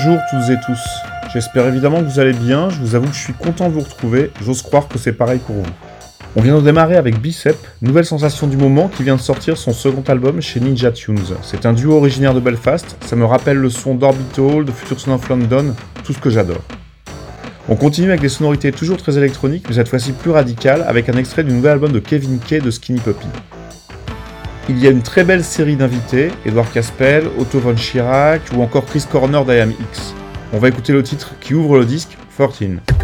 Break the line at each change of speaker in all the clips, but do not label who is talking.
Bonjour toutes et tous. J'espère évidemment que vous allez bien, je vous avoue que je suis content de vous retrouver, j'ose croire que c'est pareil pour vous. On vient de démarrer avec Bicep, nouvelle sensation du moment qui vient de sortir son second album chez Ninja Tunes. C'est un duo originaire de Belfast, ça me rappelle le son d'Orbital, de Future Son of London, tout ce que j'adore. On continue avec des sonorités toujours très électroniques, mais cette fois-ci plus radicales, avec un extrait du nouvel album de Kevin Kay de Skinny Puppy. Il y a une très belle série d'invités, Edouard Caspel, Otto von Chirac ou encore Chris Corner d'IAM X. On va écouter le titre qui ouvre le disque, 14.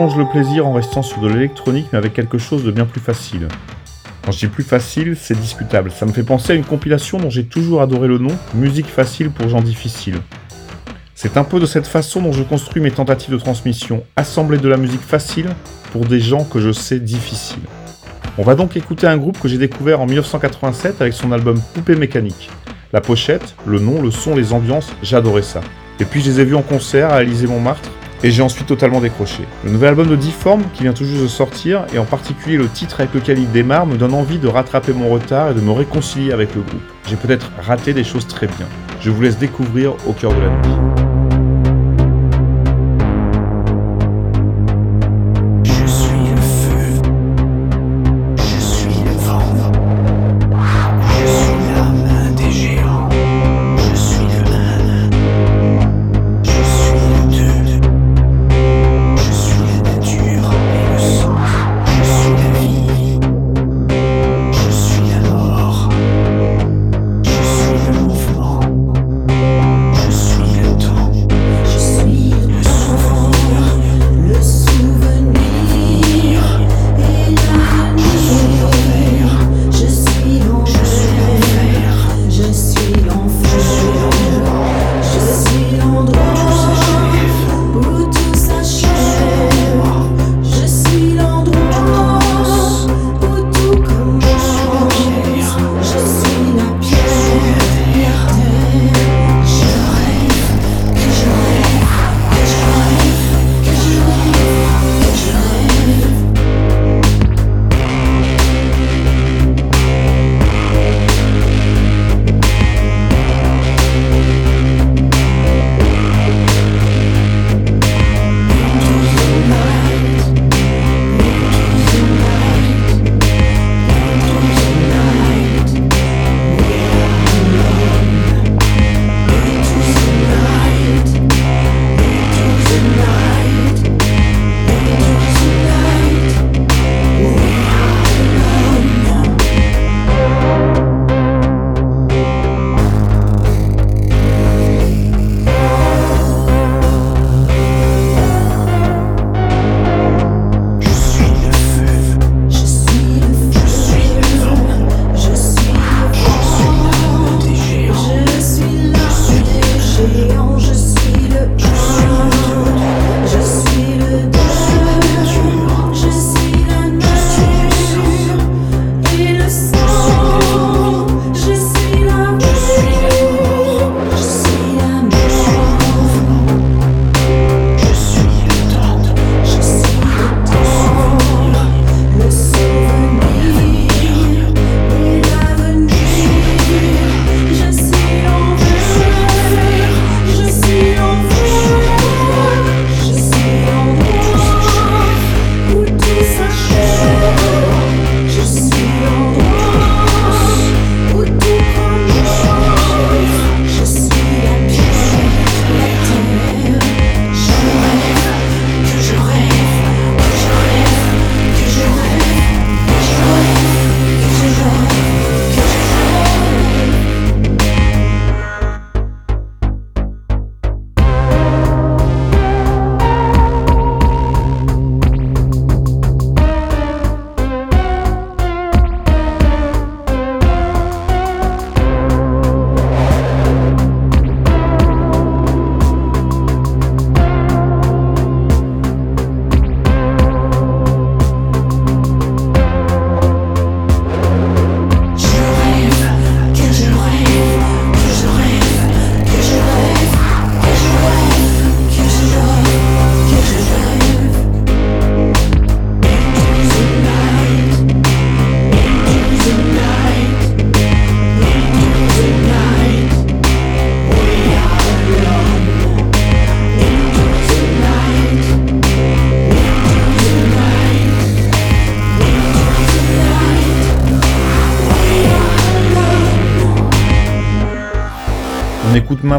Prolonge le plaisir en restant sur de l'électronique mais avec quelque chose de bien plus facile. Quand je dis plus facile, c'est discutable. Ça me fait penser à une compilation dont j'ai toujours adoré le nom, Musique facile pour gens difficiles. C'est un peu de cette façon dont je construis mes tentatives de transmission, assembler de la musique facile pour des gens que je sais difficiles. On va donc écouter un groupe que j'ai découvert en 1987 avec son album Poupée mécanique. La pochette, le nom, le son, les ambiances, j'adorais ça. Et puis je les ai vus en concert à Élysée Montmartre et j'ai ensuite totalement décroché. Le nouvel album de Difform qui vient tout juste de sortir, et en particulier le titre avec lequel il démarre, me donne envie de rattraper mon retard et de me réconcilier avec le groupe. J'ai peut-être raté des choses très bien. Je vous laisse découvrir au cœur de la nuit.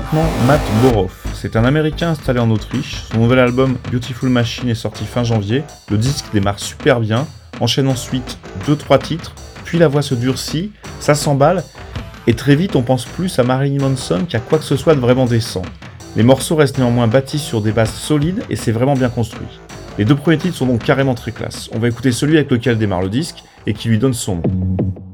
Maintenant Matt Boroff. C'est un Américain installé en Autriche. Son nouvel album Beautiful Machine est sorti fin janvier. Le disque démarre super bien, enchaîne ensuite 2-3 titres, puis la voix se durcit, ça s'emballe, et très vite on pense plus à Marilyn Manson qu'à quoi que ce soit de vraiment décent. Les morceaux restent néanmoins bâtis sur des bases solides et c'est vraiment bien construit.
Les deux premiers titres sont donc carrément très classe. On va écouter celui avec lequel démarre le disque et qui lui donne son nom.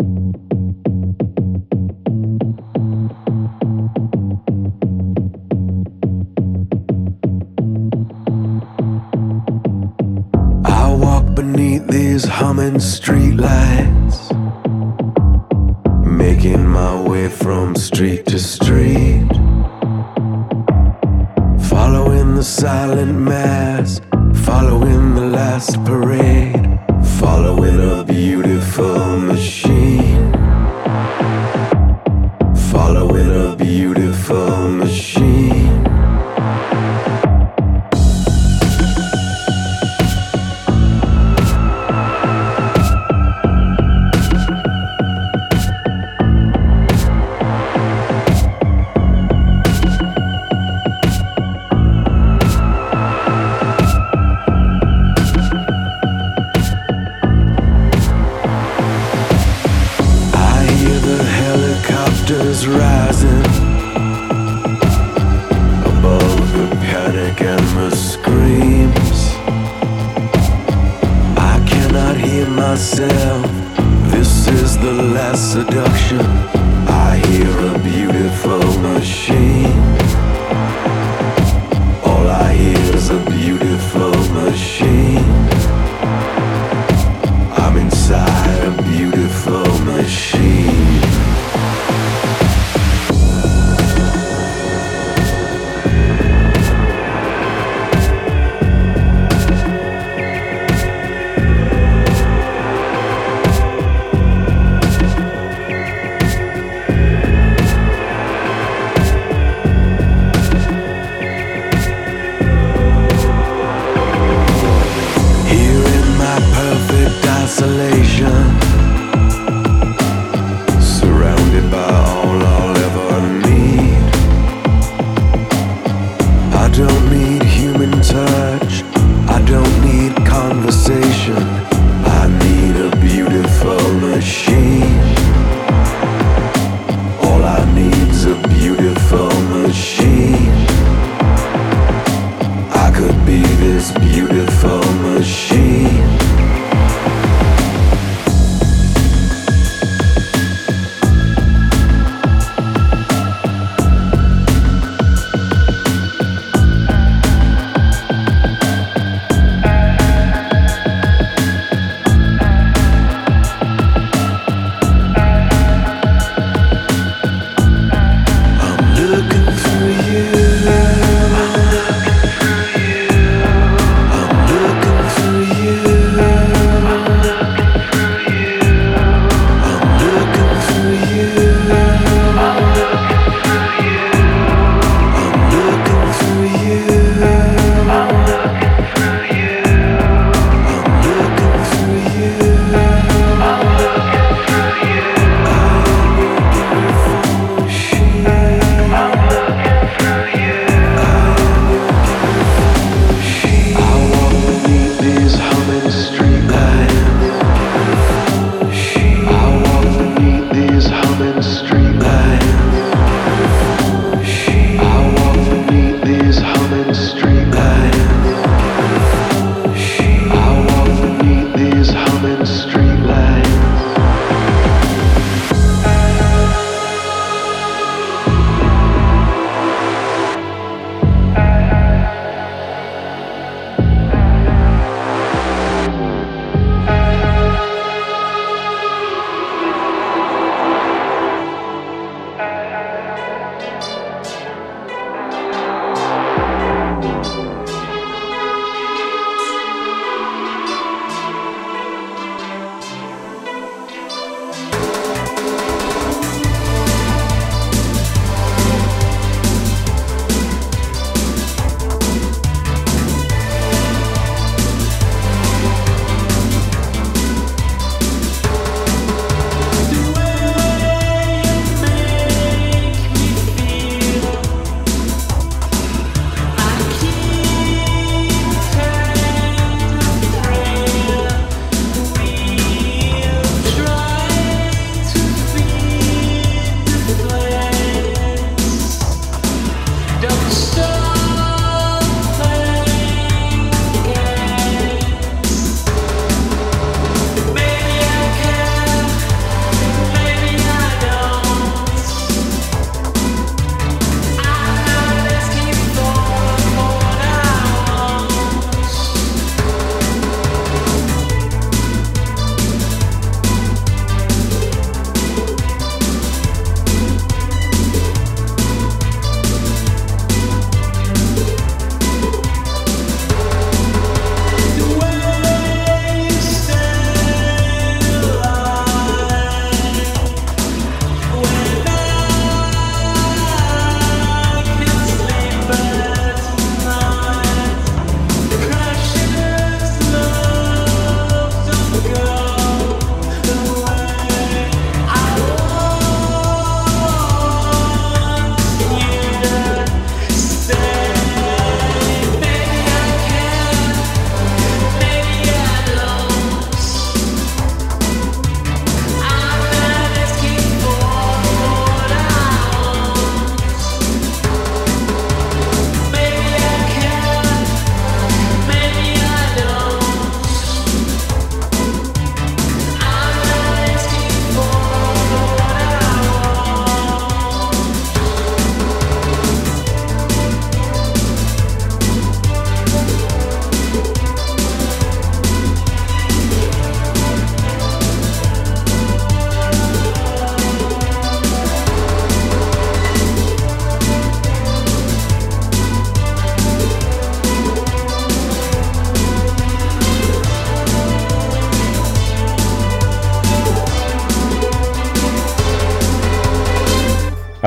Streetlights, making my way from street to street,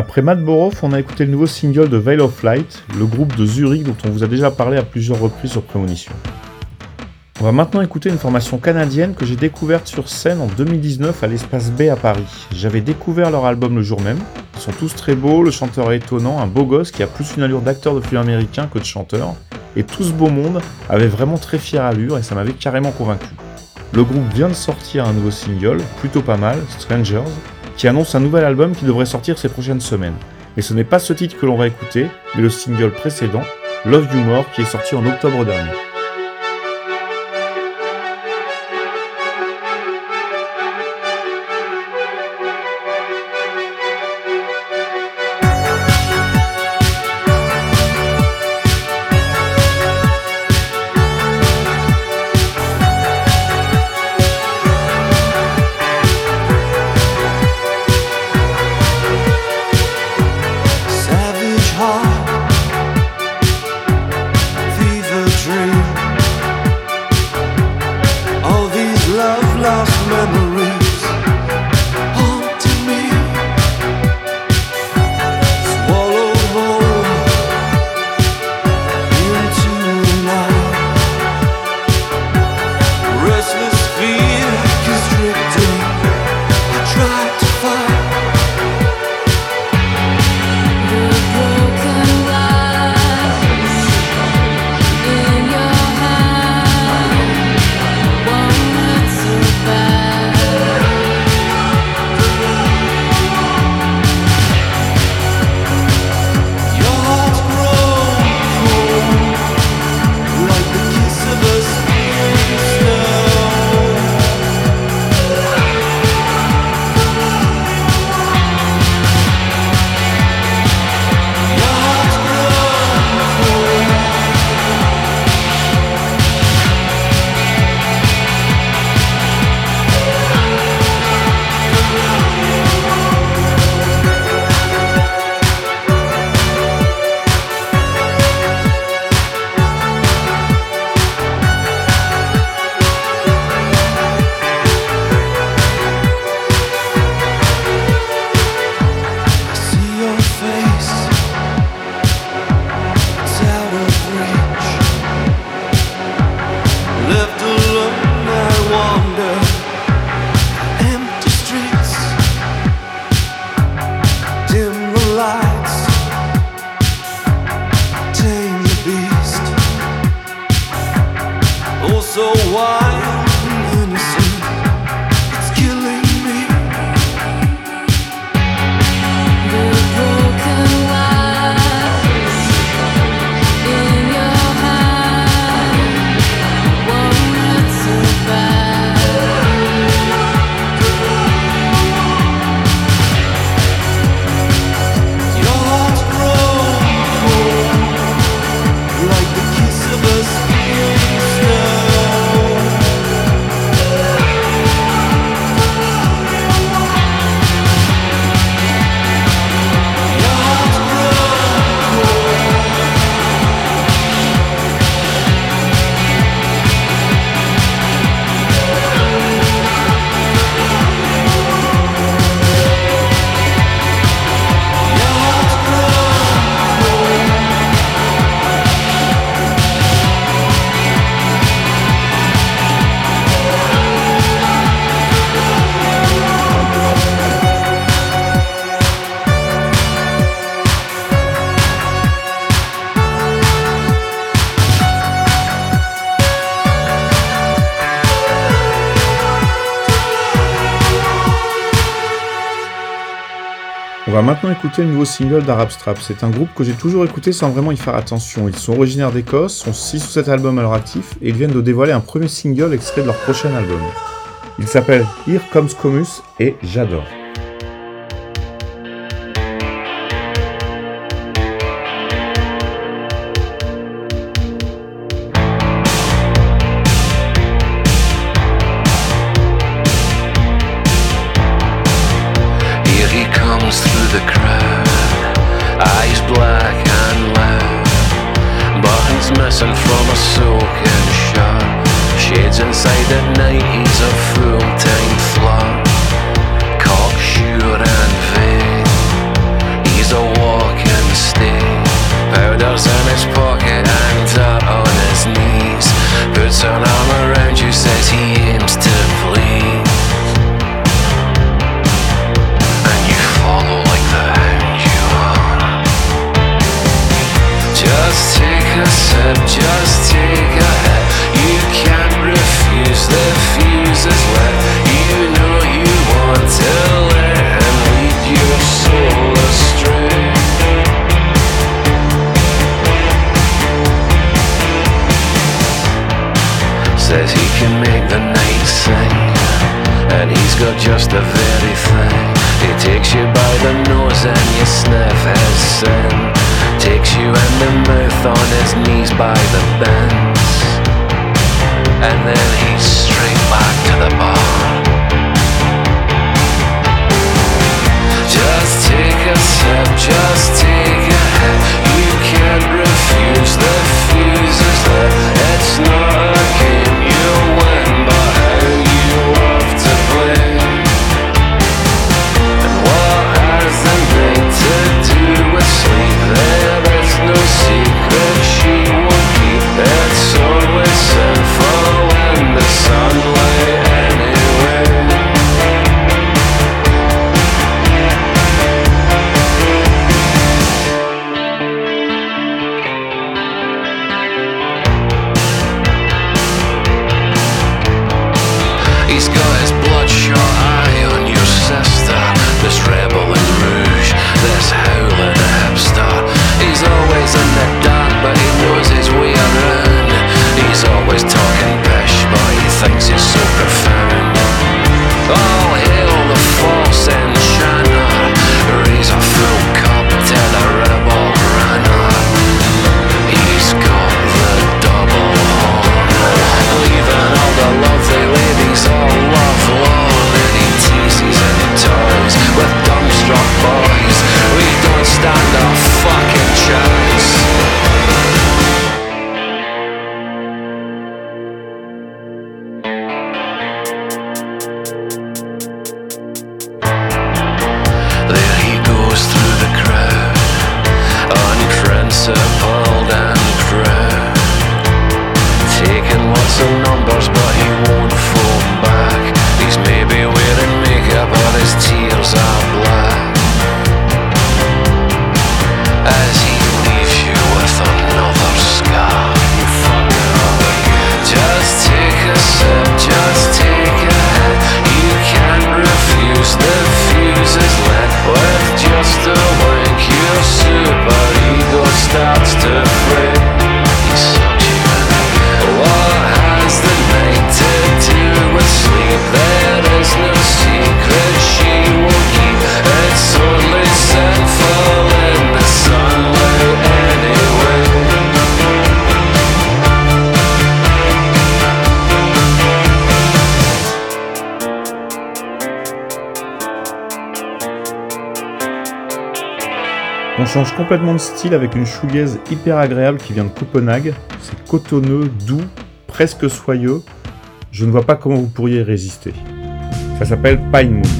Après Matt Boroff, on a écouté le nouveau single de Veil of Light, le groupe de Zurich dont on vous a déjà parlé à plusieurs reprises sur Prémonition. On va maintenant écouter une formation canadienne que j'ai découverte sur scène en 2019 à l'Espace B à Paris. J'avais découvert leur album le jour même. Ils sont tous très beaux, le chanteur est étonnant, un beau gosse qui a plus une allure d'acteur de film américain que de chanteur. Et tout ce beau monde avait vraiment très fière allure et ça m'avait carrément convaincu. Le groupe vient de sortir un nouveau single, plutôt pas mal, Strangers, qui annonce un nouvel album qui devrait sortir ces prochaines semaines. Et ce n'est pas ce titre que l'on va écouter, mais le single précédent, Love You More, qui est sorti en octobre dernier. Maintenant écouter le nouveau single d'Arab Strap. C'est un groupe que j'ai toujours écouté sans vraiment y faire attention. Ils sont originaires d'Écosse, sont 6 ou 7 albums à leur actif, et ils viennent de dévoiler un premier single extrait de leur prochain album. Il s'appelle Here Comes Comus et j'adore. complètement de style avec une chouillaise hyper agréable qui vient de Copenhague. C'est cotonneux, doux, presque soyeux. Je ne vois pas comment vous pourriez résister. Ça s'appelle Pine Moon.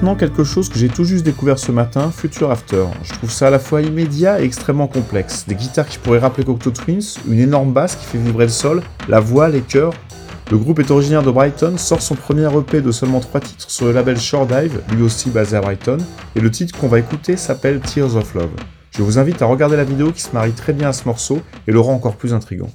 Maintenant quelque chose que j'ai tout juste découvert ce matin, Future After. Je trouve ça à la fois immédiat et extrêmement complexe. Des guitares qui pourraient rappeler Cocteau Twins, une énorme basse qui fait vibrer le sol, la voix, les chœurs. Le groupe est originaire de Brighton, sort son premier EP de seulement 3 titres sur le label Shore Dive, lui aussi basé à Brighton, et le titre qu'on va écouter s'appelle Tears of Love. Je vous invite à regarder la vidéo qui se marie très bien à ce morceau et le rend encore plus intrigant.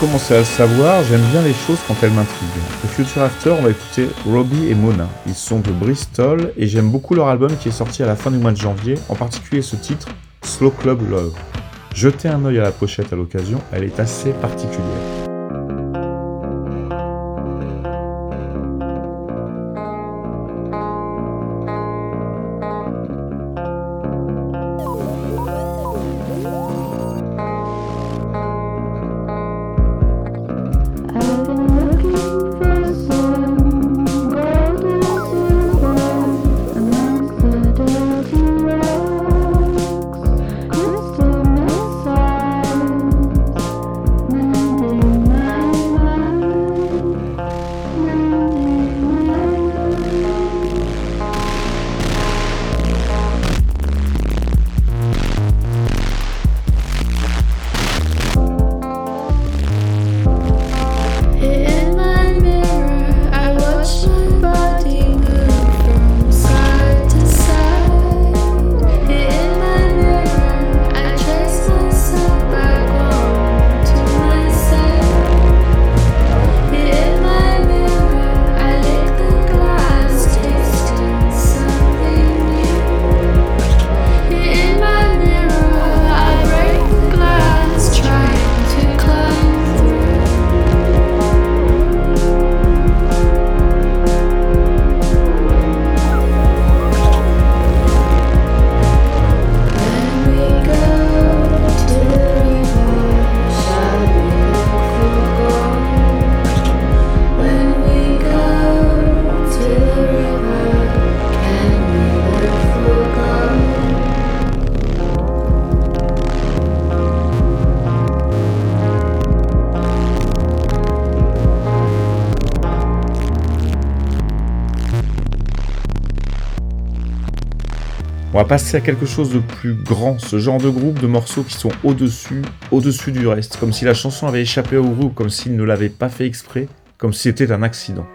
Commencer à le savoir, j'aime bien les choses quand elles m'intriguent. Le Future After, on va écouter Robbie et Mona. Ils sont de Bristol et j'aime beaucoup leur album qui est sorti à la fin du mois de janvier, en particulier ce titre, Slow Club Love. Jetez un œil à la pochette à l'occasion, elle est assez particulière.
passer à quelque chose de plus grand, ce genre de groupe de morceaux qui sont au-dessus, au-dessus du reste, comme si la chanson avait échappé au groupe, comme s'il ne l'avait pas fait exprès, comme si c'était un accident.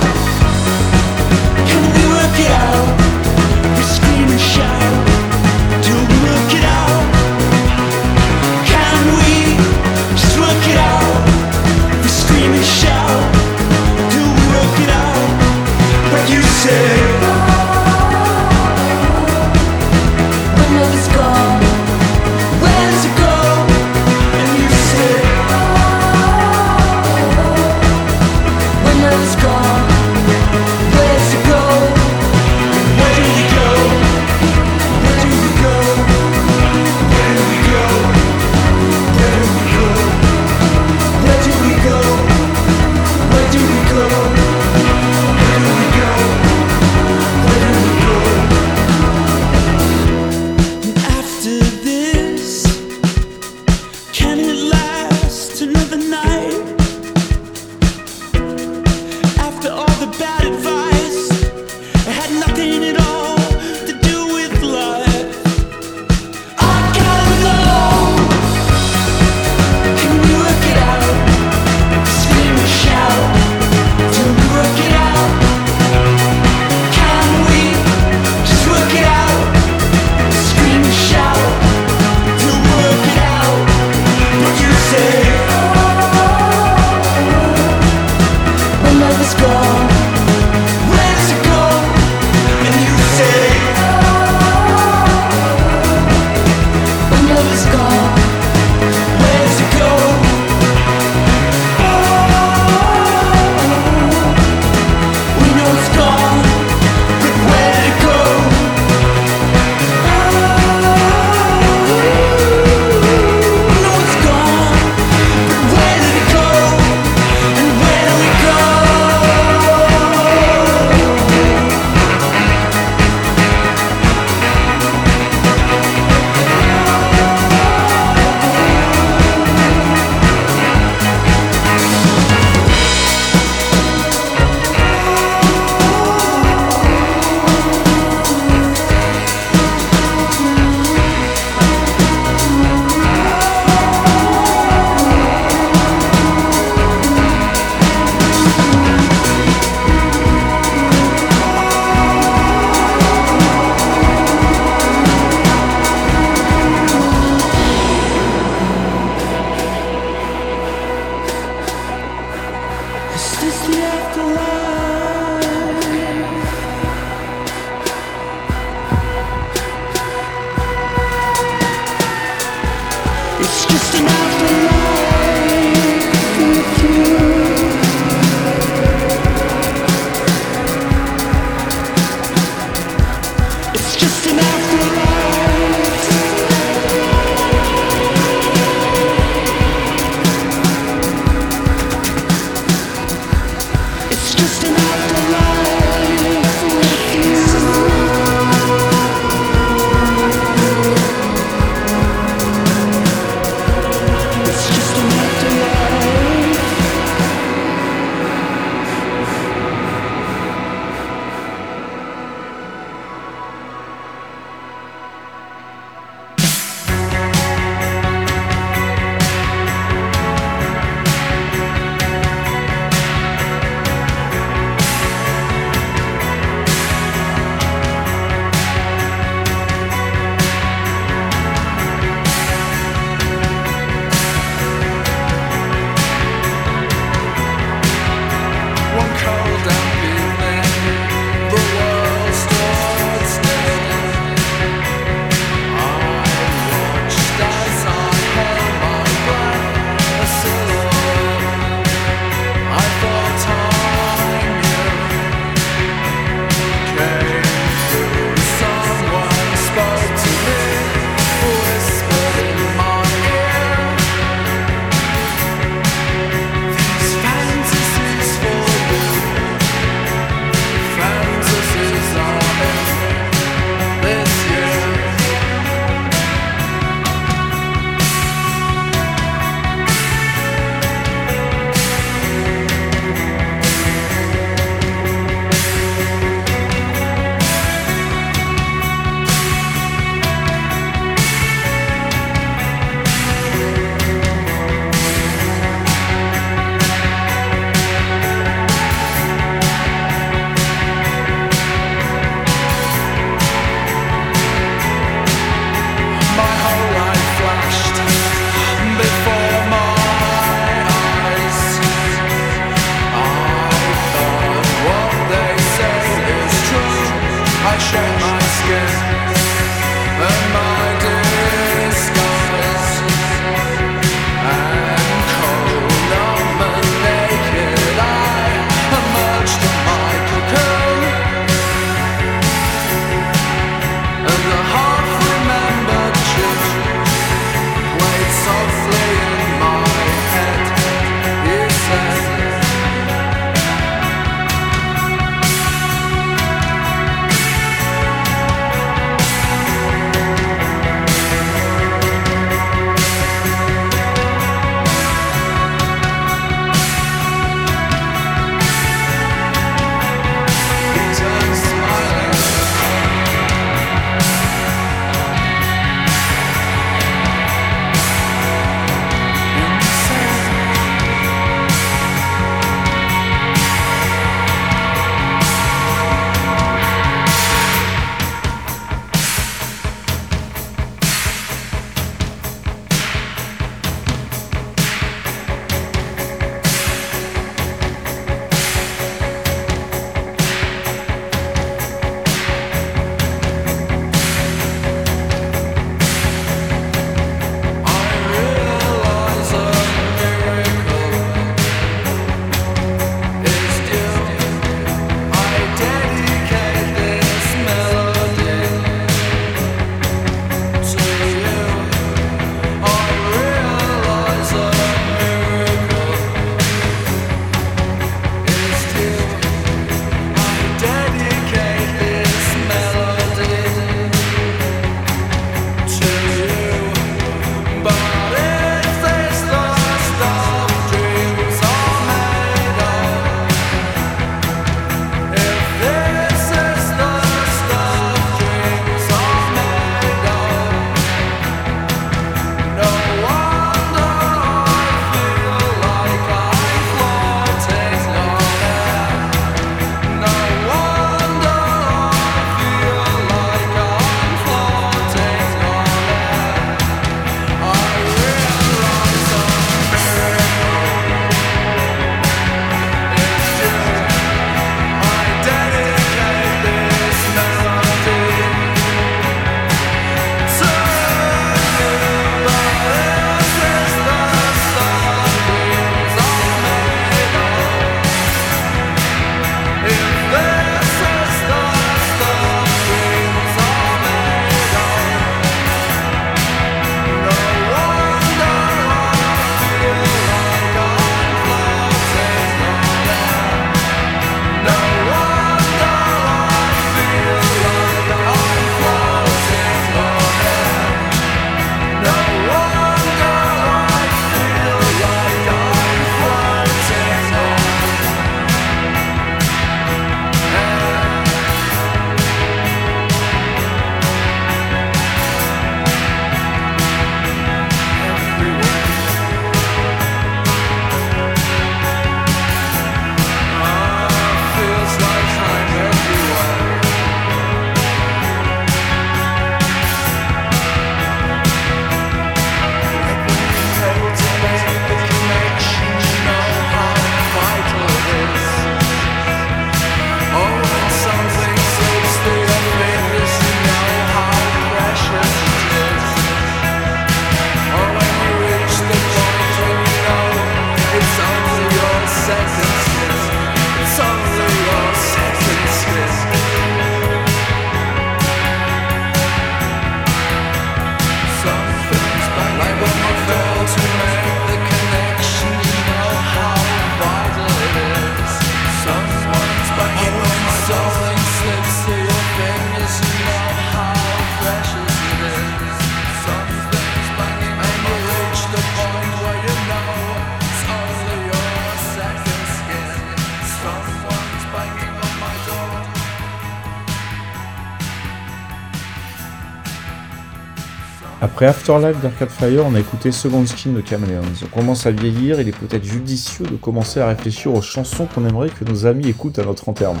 Après Afterlife d'Arcade Fire, on a écouté Second Skin de Chameleons. On commence à vieillir, il est peut-être judicieux de commencer à réfléchir aux chansons qu'on aimerait que nos amis écoutent à notre enterrement.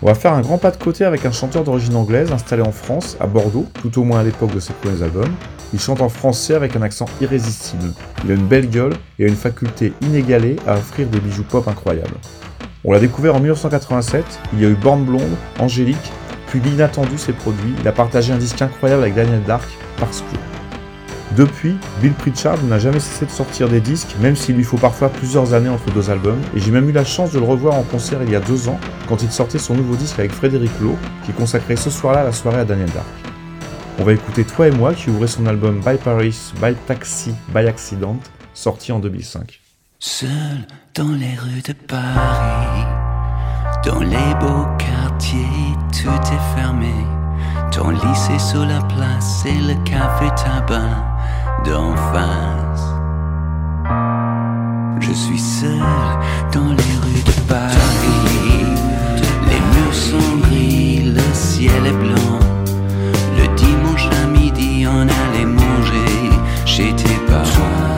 On va faire un grand pas de côté avec un chanteur d'origine anglaise installé en France, à Bordeaux, tout au moins à l'époque de ses premiers albums. Il chante en français avec un accent irrésistible. Il a une belle gueule et a une faculté inégalée à offrir des bijoux pop incroyables. On l'a découvert en 1987, il y a eu Born Blonde, Angélique, puis l'inattendu s'est produit, il a partagé un disque incroyable avec Daniel Dark, parce que. Depuis, Bill Pritchard n'a jamais cessé de sortir des disques, même s'il lui faut parfois plusieurs années entre deux albums, et j'ai même eu la chance de le revoir en concert il y a deux ans, quand il sortait son nouveau disque avec Frédéric Lowe, qui consacrait ce soir-là la soirée à Daniel Dark. On va écouter Toi et moi, qui ouvrait son album By Paris, By Taxi, By Accident, sorti en 2005.
Seul dans les rues de Paris, dans les beaux quartiers, tout est fermé. Ton lycée sous la place et le café tabac d'en face. Je suis seul dans les rues de Paris. Les murs sont gris, le ciel est blanc. Le dimanche à midi, on allait manger chez tes parents.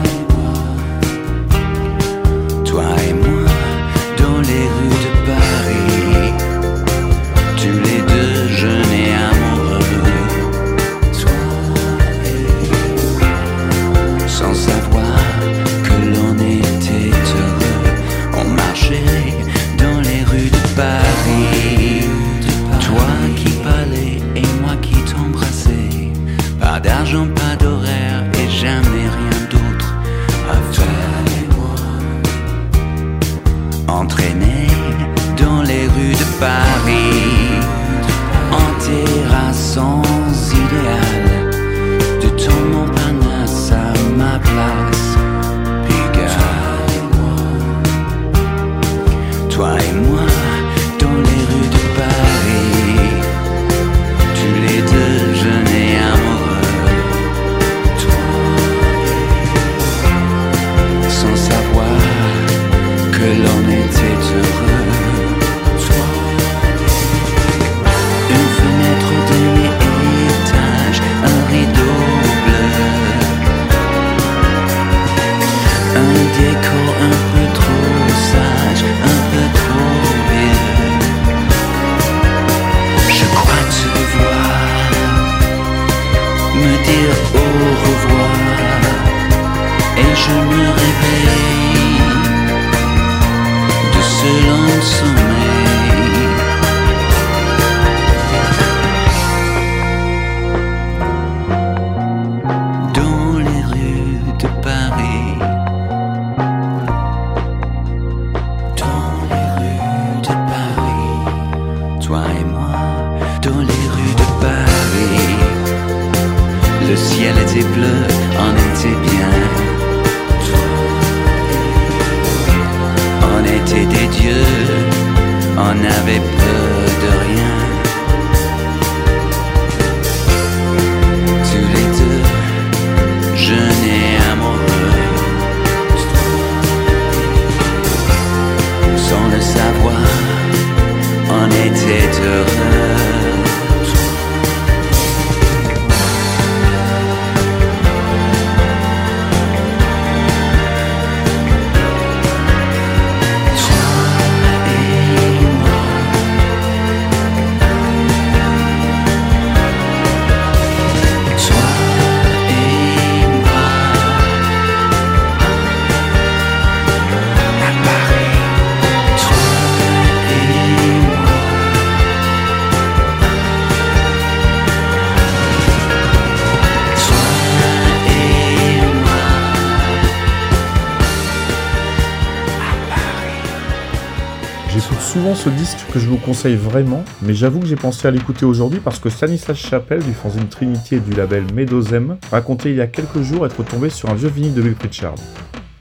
Conseille vraiment, mais j'avoue que j'ai pensé à l'écouter aujourd'hui parce que Stanislas Chapelle du fanzine Trinity et du label Medozem racontait il y a quelques jours être tombé sur un vieux vinyle de Bill Pritchard.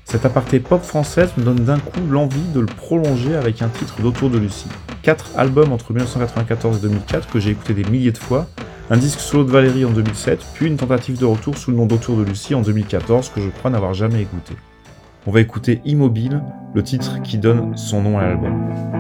Cette aparté pop française me donne d'un coup l'envie de le prolonger avec un titre d'Autour de Lucie. Quatre albums entre 1994 et 2004 que j'ai écouté des milliers de fois, un disque solo de Valérie en 2007, puis une tentative de retour sous le nom d'Autour de Lucie en 2014 que je crois n'avoir jamais écouté. On va écouter Immobile, le titre qui donne son nom à l'album.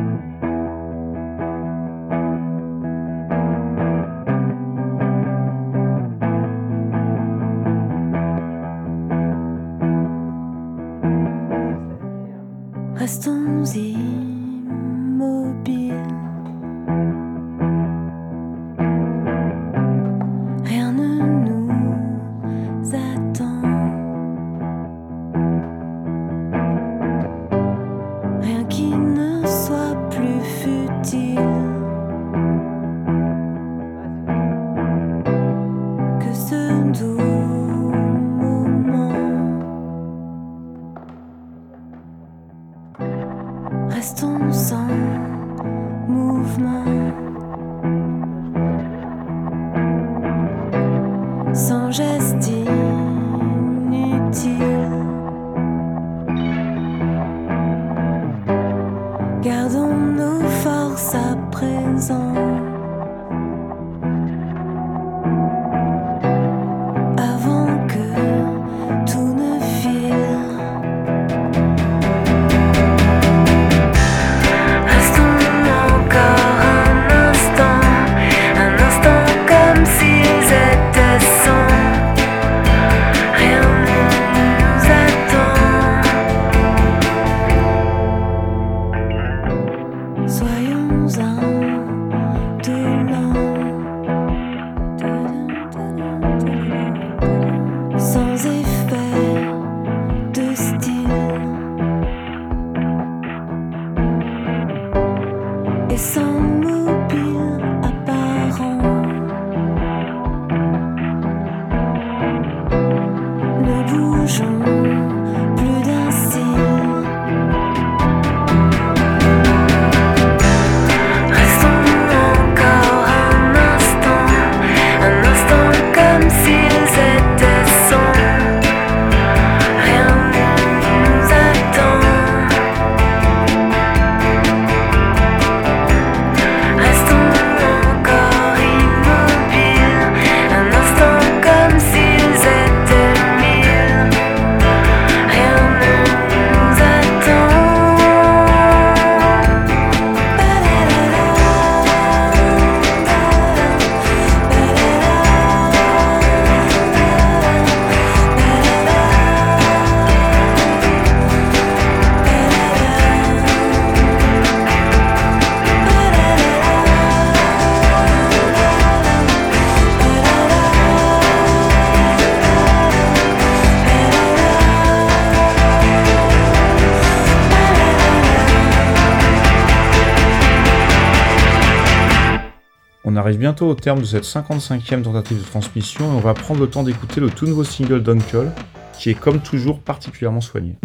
arrive bientôt au terme de cette 55e tentative de transmission et on va prendre le temps d'écouter le tout nouveau single d'Uncle, qui est comme toujours particulièrement soigné.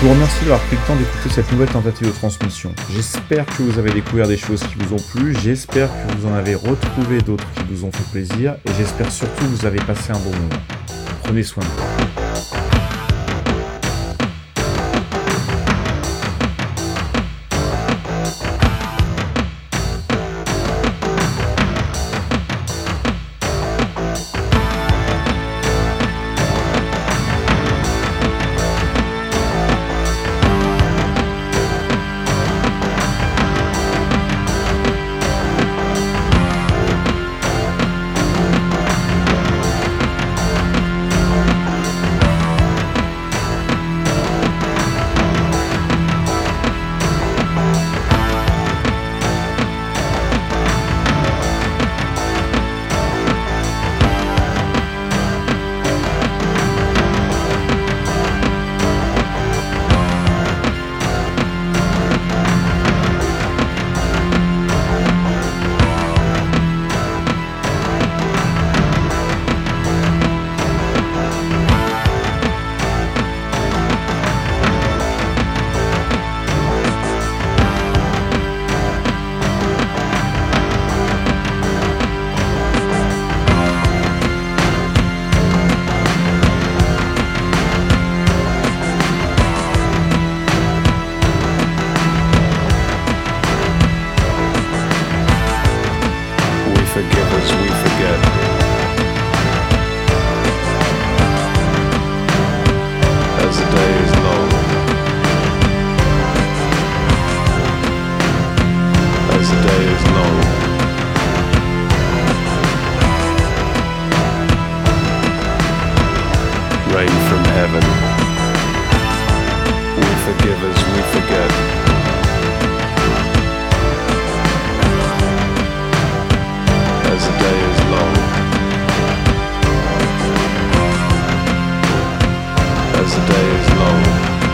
Je vous remercie d'avoir pris le temps d'écouter cette nouvelle tentative de transmission. J'espère que vous avez découvert des choses qui vous ont plu, j'espère que vous en avez retrouvé d'autres qui vous ont fait plaisir, et j'espère surtout que vous avez passé un bon moment. Prenez soin de vous.
The day is long.